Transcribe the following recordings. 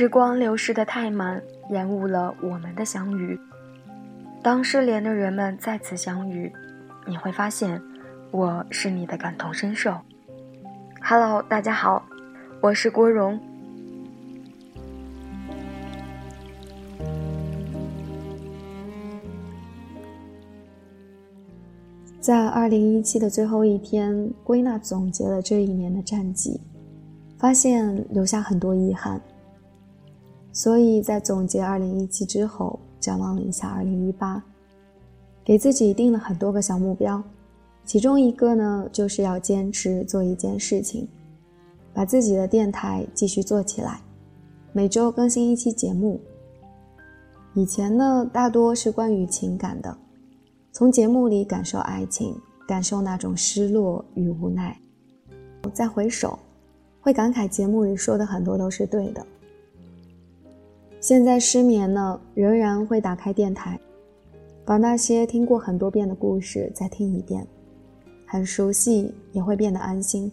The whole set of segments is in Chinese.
时光流逝的太慢，延误了我们的相遇。当失联的人们再次相遇，你会发现，我是你的感同身受。Hello，大家好，我是郭荣。在二零一七的最后一天，归纳总结了这一年的战绩，发现留下很多遗憾。所以在总结二零一七之后，展望了一下二零一八，给自己定了很多个小目标，其中一个呢，就是要坚持做一件事情，把自己的电台继续做起来，每周更新一期节目。以前呢，大多是关于情感的。从节目里感受爱情，感受那种失落与无奈。再回首，会感慨节目里说的很多都是对的。现在失眠了，仍然会打开电台，把那些听过很多遍的故事再听一遍，很熟悉，也会变得安心，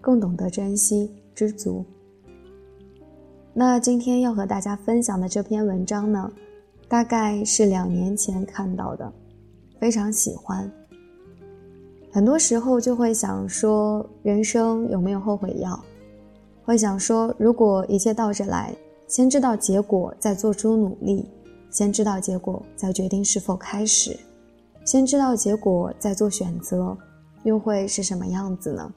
更懂得珍惜知足。那今天要和大家分享的这篇文章呢，大概是两年前看到的。非常喜欢。很多时候就会想说，人生有没有后悔药？会想说，如果一切倒着来，先知道结果，再做出努力；先知道结果，再决定是否开始；先知道结果，再做选择，又会是什么样子呢？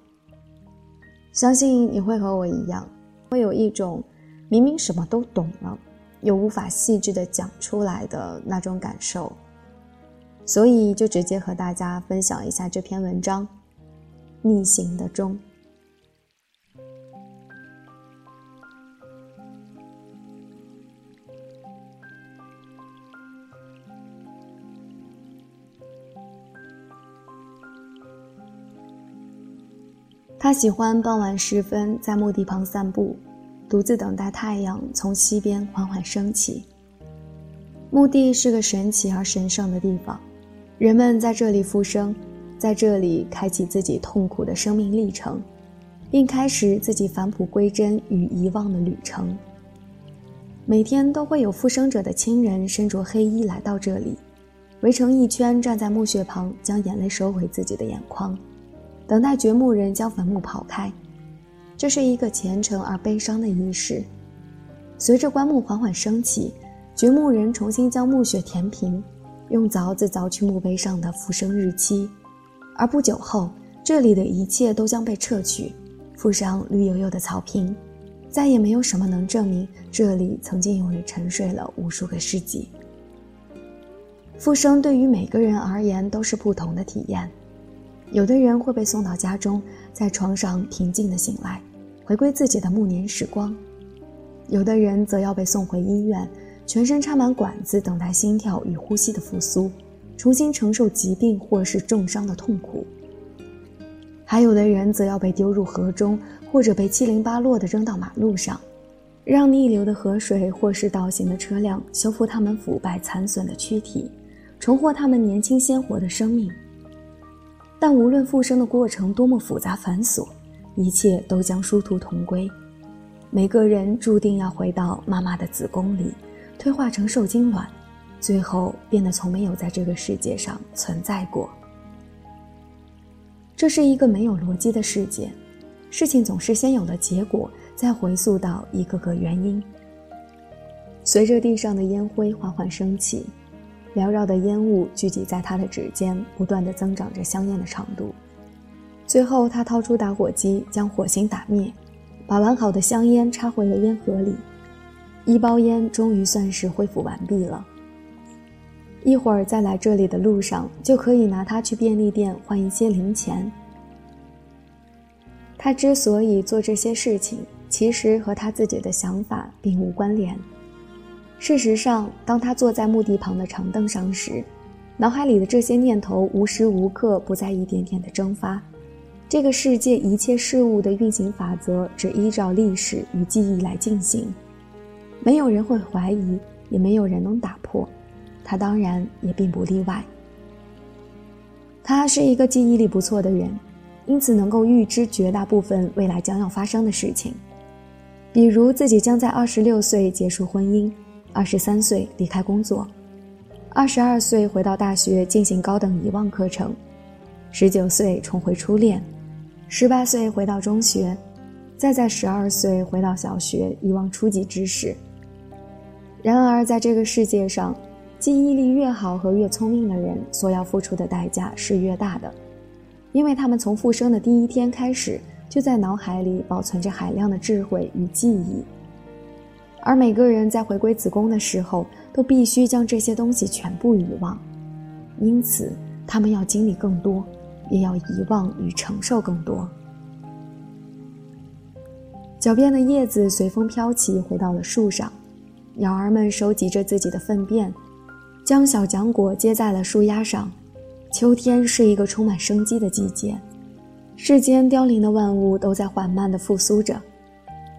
相信你会和我一样，会有一种明明什么都懂了，又无法细致的讲出来的那种感受。所以就直接和大家分享一下这篇文章《逆行的钟》。他喜欢傍晚时分在墓地旁散步，独自等待太阳从西边缓缓升起。墓地是个神奇而神圣的地方。人们在这里复生，在这里开启自己痛苦的生命历程，并开始自己返璞归真与遗忘的旅程。每天都会有复生者的亲人身着黑衣来到这里，围成一圈站在墓穴旁，将眼泪收回自己的眼眶，等待掘墓人将坟墓刨开。这是一个虔诚而悲伤的仪式。随着棺木缓缓升起，掘墓人重新将墓穴填平。用凿子凿去墓碑上的复生日期，而不久后，这里的一切都将被撤去，附上绿油油的草坪，再也没有什么能证明这里曾经有人沉睡了无数个世纪。复生对于每个人而言都是不同的体验，有的人会被送到家中，在床上平静的醒来，回归自己的暮年时光；有的人则要被送回医院。全身插满管子，等待心跳与呼吸的复苏，重新承受疾病或是重伤的痛苦。还有的人则要被丢入河中，或者被七零八落的扔到马路上，让逆流的河水或是倒行的车辆修复他们腐败残损的躯体，重获他们年轻鲜活的生命。但无论复生的过程多么复杂繁琐，一切都将殊途同归。每个人注定要回到妈妈的子宫里。退化成受精卵，最后变得从没有在这个世界上存在过。这是一个没有逻辑的世界，事情总是先有了结果，再回溯到一个个原因。随着地上的烟灰缓缓升起，缭绕的烟雾聚集在他的指尖，不断的增长着香烟的长度。最后，他掏出打火机，将火星打灭，把完好的香烟插回了烟盒里。一包烟终于算是恢复完毕了。一会儿在来这里的路上，就可以拿它去便利店换一些零钱。他之所以做这些事情，其实和他自己的想法并无关联。事实上，当他坐在墓地旁的长凳上时，脑海里的这些念头无时无刻不在一点点的蒸发。这个世界一切事物的运行法则，只依照历史与记忆来进行。没有人会怀疑，也没有人能打破，他当然也并不例外。他是一个记忆力不错的人，因此能够预知绝大部分未来将要发生的事情。比如自己将在二十六岁结束婚姻，二十三岁离开工作，二十二岁回到大学进行高等遗忘课程，十九岁重回初恋，十八岁回到中学，再在十二岁回到小学遗忘初级知识。然而，在这个世界上，记忆力越好和越聪明的人所要付出的代价是越大的，因为他们从复生的第一天开始就在脑海里保存着海量的智慧与记忆，而每个人在回归子宫的时候都必须将这些东西全部遗忘，因此他们要经历更多，也要遗忘与承受更多。脚边的叶子随风飘起，回到了树上。鸟儿们收集着自己的粪便，将小浆果接在了树丫上。秋天是一个充满生机的季节，世间凋零的万物都在缓慢地复苏着。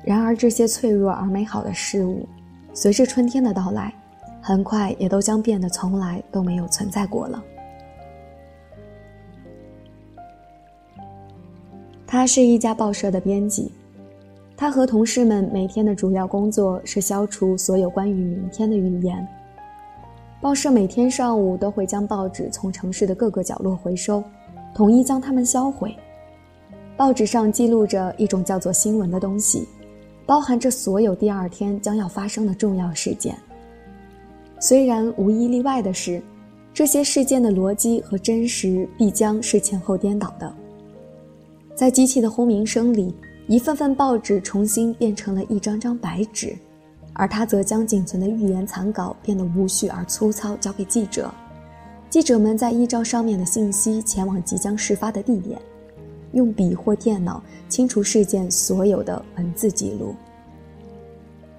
然而，这些脆弱而美好的事物，随着春天的到来，很快也都将变得从来都没有存在过了。他是一家报社的编辑。他和同事们每天的主要工作是消除所有关于明天的预言。报社每天上午都会将报纸从城市的各个角落回收，统一将它们销毁。报纸上记录着一种叫做新闻的东西，包含着所有第二天将要发生的重要事件。虽然无一例外的是，这些事件的逻辑和真实必将是前后颠倒的。在机器的轰鸣声里。一份份报纸重新变成了一张张白纸，而他则将仅存的预言残稿变得无序而粗糙，交给记者。记者们在依照上面的信息前往即将事发的地点，用笔或电脑清除事件所有的文字记录。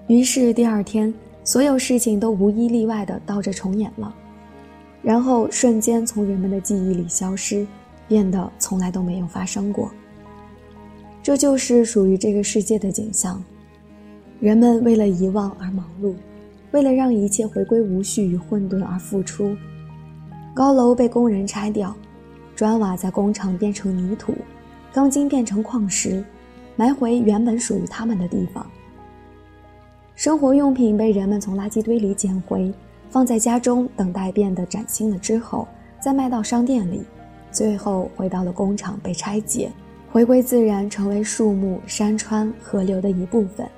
于是第二天，所有事情都无一例外地倒着重演了，然后瞬间从人们的记忆里消失，变得从来都没有发生过。这就是属于这个世界的景象，人们为了遗忘而忙碌，为了让一切回归无序与混沌而付出。高楼被工人拆掉，砖瓦在工厂变成泥土，钢筋变成矿石，埋回原本属于他们的地方。生活用品被人们从垃圾堆里捡回，放在家中等待变得崭新了之后，再卖到商店里，最后回到了工厂被拆解。回归自然，成为树木、山川、河流的一部分。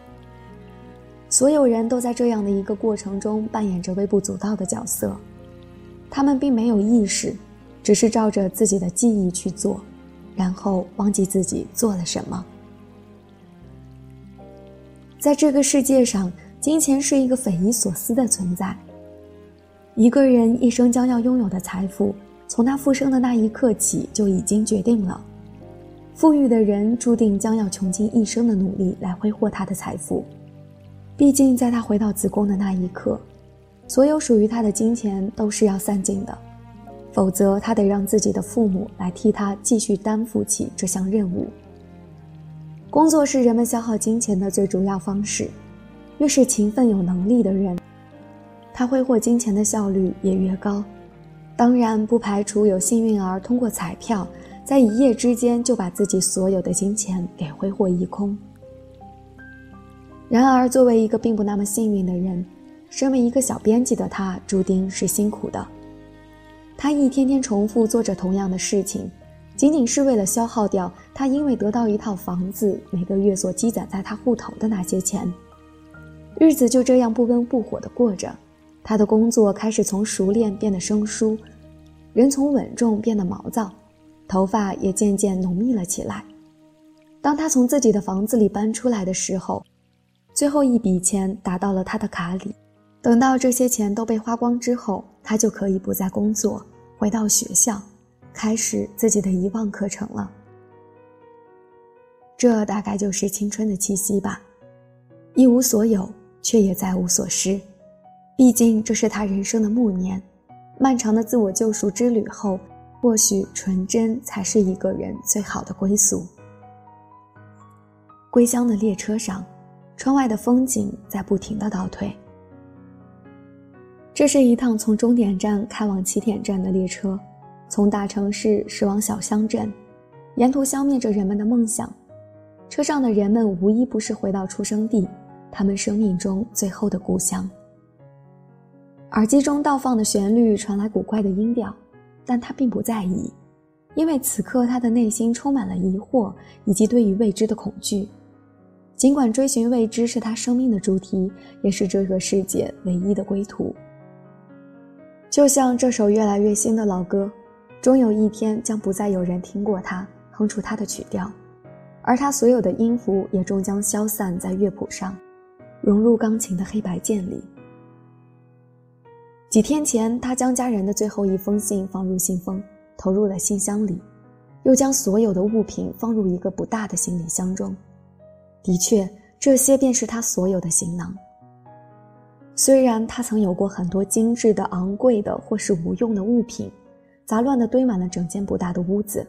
所有人都在这样的一个过程中扮演着微不足道的角色，他们并没有意识，只是照着自己的记忆去做，然后忘记自己做了什么。在这个世界上，金钱是一个匪夷所思的存在。一个人一生将要拥有的财富，从他复生的那一刻起就已经决定了。富裕的人注定将要穷尽一生的努力来挥霍他的财富，毕竟在他回到子宫的那一刻，所有属于他的金钱都是要散尽的，否则他得让自己的父母来替他继续担负起这项任务。工作是人们消耗金钱的最主要方式，越是勤奋有能力的人，他挥霍金钱的效率也越高。当然，不排除有幸运儿通过彩票。在一夜之间就把自己所有的金钱给挥霍一空。然而，作为一个并不那么幸运的人，身为一个小编辑的他，注定是辛苦的。他一天天重复做着同样的事情，仅仅是为了消耗掉他因为得到一套房子每个月所积攒在他户头的那些钱。日子就这样不温不火的过着，他的工作开始从熟练变得生疏，人从稳重变得毛躁。头发也渐渐浓密了起来。当他从自己的房子里搬出来的时候，最后一笔钱打到了他的卡里。等到这些钱都被花光之后，他就可以不再工作，回到学校，开始自己的遗忘课程了。这大概就是青春的气息吧，一无所有，却也再无所失。毕竟这是他人生的暮年，漫长的自我救赎之旅后。或许纯真才是一个人最好的归宿。归乡的列车上，窗外的风景在不停的倒退。这是一趟从终点站开往起点站的列车，从大城市驶往小乡镇，沿途消灭着人们的梦想。车上的人们无一不是回到出生地，他们生命中最后的故乡。耳机中倒放的旋律传来古怪的音调，但他并不在意，因为此刻他的内心充满了疑惑以及对于未知的恐惧。尽管追寻未知是他生命的主题，也是这个世界唯一的归途。就像这首越来越新的老歌，终有一天将不再有人听过它，哼出它的曲调，而它所有的音符也终将消散在乐谱上，融入钢琴的黑白键里。几天前，他将家人的最后一封信放入信封，投入了信箱里，又将所有的物品放入一个不大的行李箱中。的确，这些便是他所有的行囊。虽然他曾有过很多精致的、昂贵的或是无用的物品，杂乱地堆满了整间不大的屋子，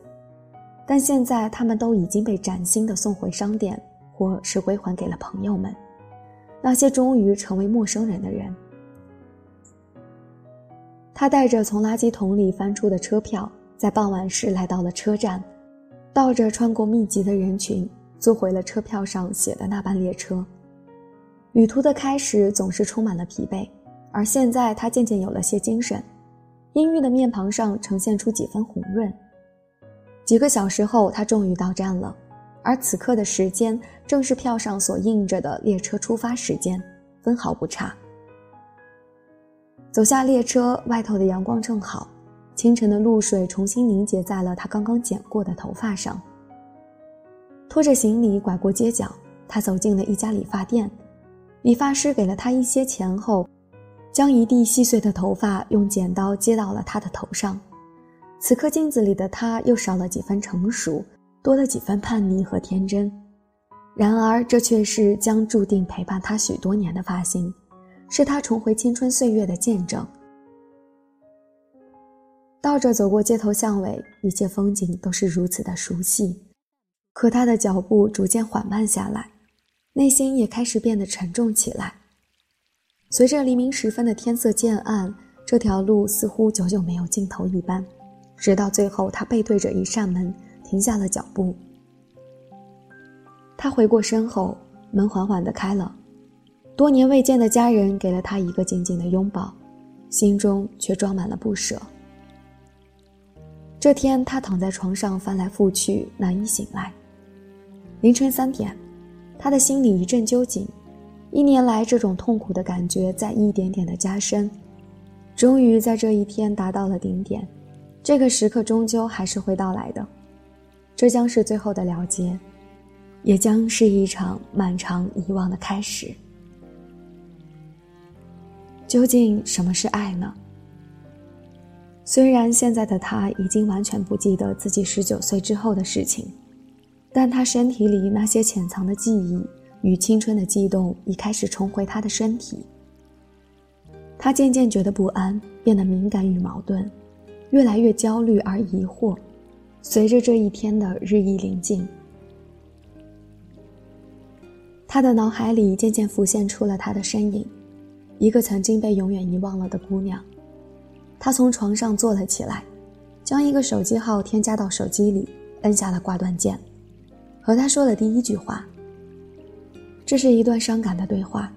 但现在他们都已经被崭新的送回商店，或是归还给了朋友们，那些终于成为陌生人的人。他带着从垃圾桶里翻出的车票，在傍晚时来到了车站，倒着穿过密集的人群。坐回了车票上写的那班列车。旅途的开始总是充满了疲惫，而现在他渐渐有了些精神，阴郁的面庞上呈现出几分红润。几个小时后，他终于到站了，而此刻的时间正是票上所印着的列车出发时间，分毫不差。走下列车，外头的阳光正好，清晨的露水重新凝结在了他刚刚剪过的头发上。拖着行李拐过街角，他走进了一家理发店。理发师给了他一些钱后，将一地细碎的头发用剪刀接到了他的头上。此刻镜子里的他又少了几分成熟，多了几分叛逆和天真。然而，这却是将注定陪伴他许多年的发型，是他重回青春岁月的见证。倒着走过街头巷尾，一切风景都是如此的熟悉。可他的脚步逐渐缓慢下来，内心也开始变得沉重起来。随着黎明时分的天色渐暗，这条路似乎久久没有尽头一般。直到最后，他背对着一扇门，停下了脚步。他回过身后，门缓缓地开了。多年未见的家人给了他一个紧紧的拥抱，心中却装满了不舍。这天，他躺在床上翻来覆去，难以醒来。凌晨三点，他的心里一阵揪紧，一年来这种痛苦的感觉在一点点的加深，终于在这一天达到了顶点。这个时刻终究还是会到来的，这将是最后的了结，也将是一场漫长遗忘的开始。究竟什么是爱呢？虽然现在的他已经完全不记得自己十九岁之后的事情。但他身体里那些潜藏的记忆与青春的悸动已开始重回他的身体。他渐渐觉得不安，变得敏感与矛盾，越来越焦虑而疑惑。随着这一天的日益临近，他的脑海里渐渐浮现出了他的身影，一个曾经被永远遗忘了的姑娘。他从床上坐了起来，将一个手机号添加到手机里，摁下了挂断键。和他说了第一句话。这是一段伤感的对话，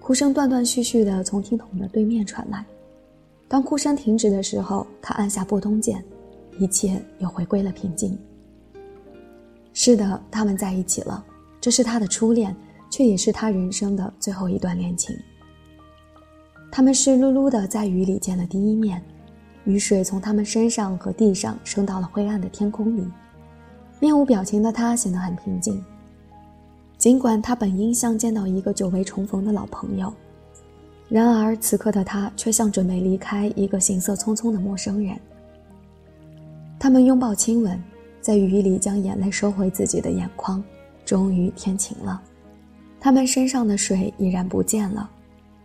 哭声断断续续的从听筒的对面传来。当哭声停止的时候，他按下拨通键，一切又回归了平静。是的，他们在一起了，这是他的初恋，却也是他人生的最后一段恋情。他们湿漉漉的在雨里见了第一面，雨水从他们身上和地上升到了灰暗的天空里。面无表情的他显得很平静，尽管他本应像见到一个久违重逢的老朋友，然而此刻的他却像准备离开一个行色匆匆的陌生人。他们拥抱亲吻，在雨里将眼泪收回自己的眼眶。终于天晴了，他们身上的水已然不见了，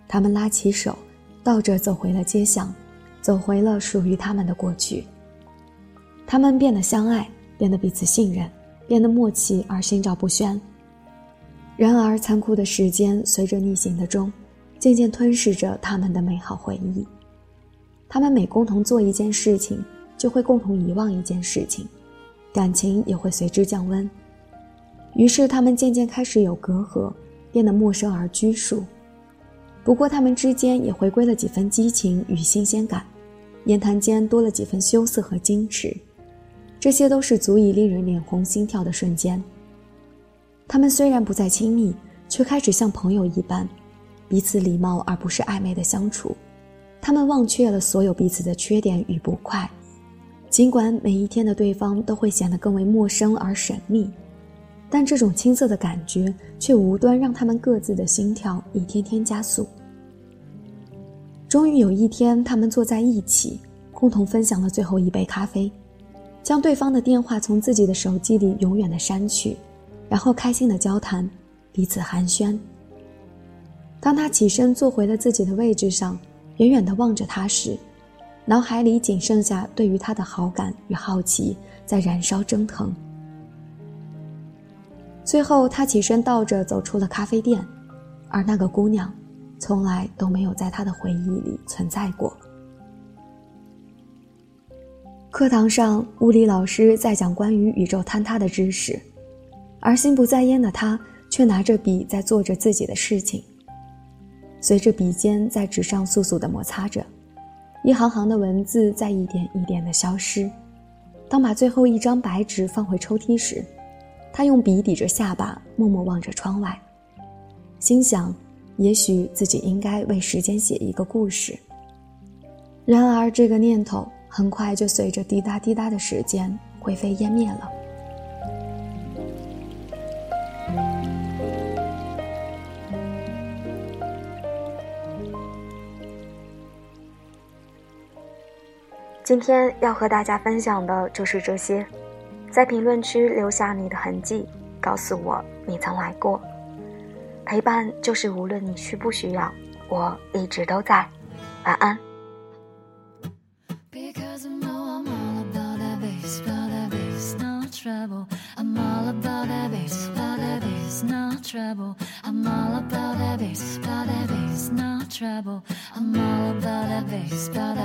他们拉起手，倒着走回了街巷，走回了属于他们的过去。他们变得相爱。变得彼此信任，变得默契而心照不宣。然而，残酷的时间随着逆行的钟，渐渐吞噬着他们的美好回忆。他们每共同做一件事情，就会共同遗忘一件事情，感情也会随之降温。于是他们渐渐开始有隔阂，变得陌生而拘束。不过他们之间也回归了几分激情与新鲜感，言谈间多了几分羞涩和矜持，这些都是足以令人脸红心跳的瞬间。他们虽然不再亲密，却开始像朋友一般，彼此礼貌而不是暧昧的相处。他们忘却了所有彼此的缺点与不快，尽管每一天的对方都会显得更为陌生而神秘，但这种青涩的感觉却无端让他们各自的心跳一天天加速。终于有一天，他们坐在一起，共同分享了最后一杯咖啡，将对方的电话从自己的手机里永远的删去，然后开心的交谈，彼此寒暄。当他起身坐回了自己的位置上。远远的望着他时，脑海里仅剩下对于他的好感与好奇在燃烧蒸腾。最后，他起身倒着走出了咖啡店，而那个姑娘，从来都没有在他的回忆里存在过。课堂上，物理老师在讲关于宇宙坍塌的知识，而心不在焉的他却拿着笔在做着自己的事情。随着笔尖在纸上簌簌地摩擦着，一行行的文字在一点一点地消失。当把最后一张白纸放回抽屉时，他用笔抵着下巴，默默望着窗外，心想：也许自己应该为时间写一个故事。然而，这个念头很快就随着滴答滴答的时间灰飞烟灭了。今天要和大家分享的就是这些，在评论区留下你的痕迹，告诉我你曾来过。陪伴就是无论你需不需要，我一直都在。晚安。trouble. I'm all about that bass, about that bass, not trouble. I'm all about that bass, about that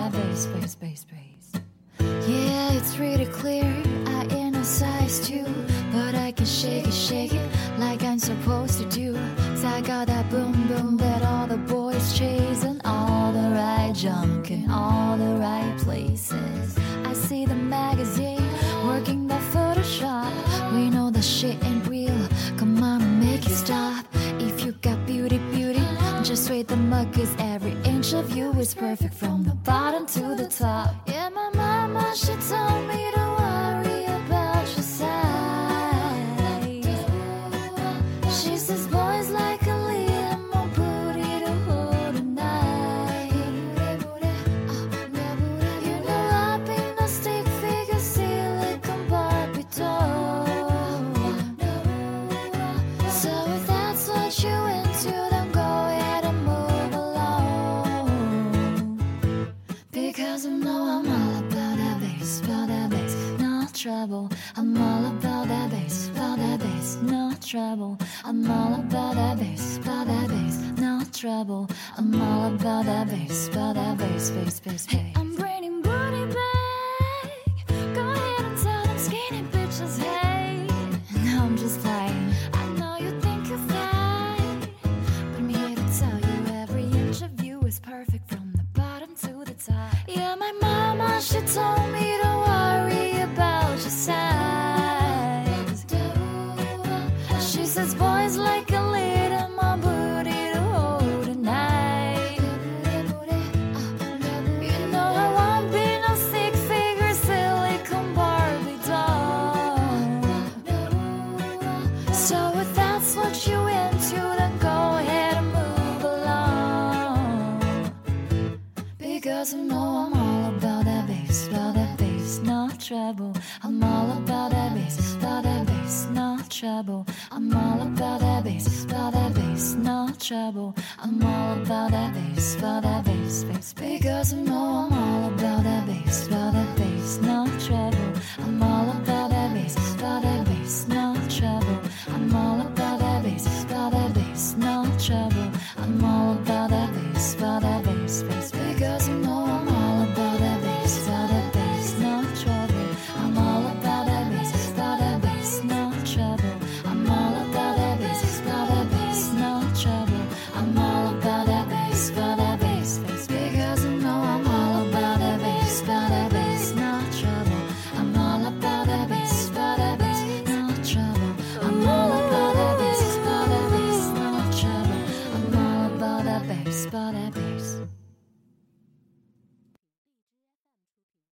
every inch of you is perfect from the bottom to the top. Yeah, my mama, she told me to trouble. I'm all about that bass, about that bass, no trouble. I'm all about that bass, about that bass, no trouble. I'm all about that bass, about that bass, bass, bass, bass. I'm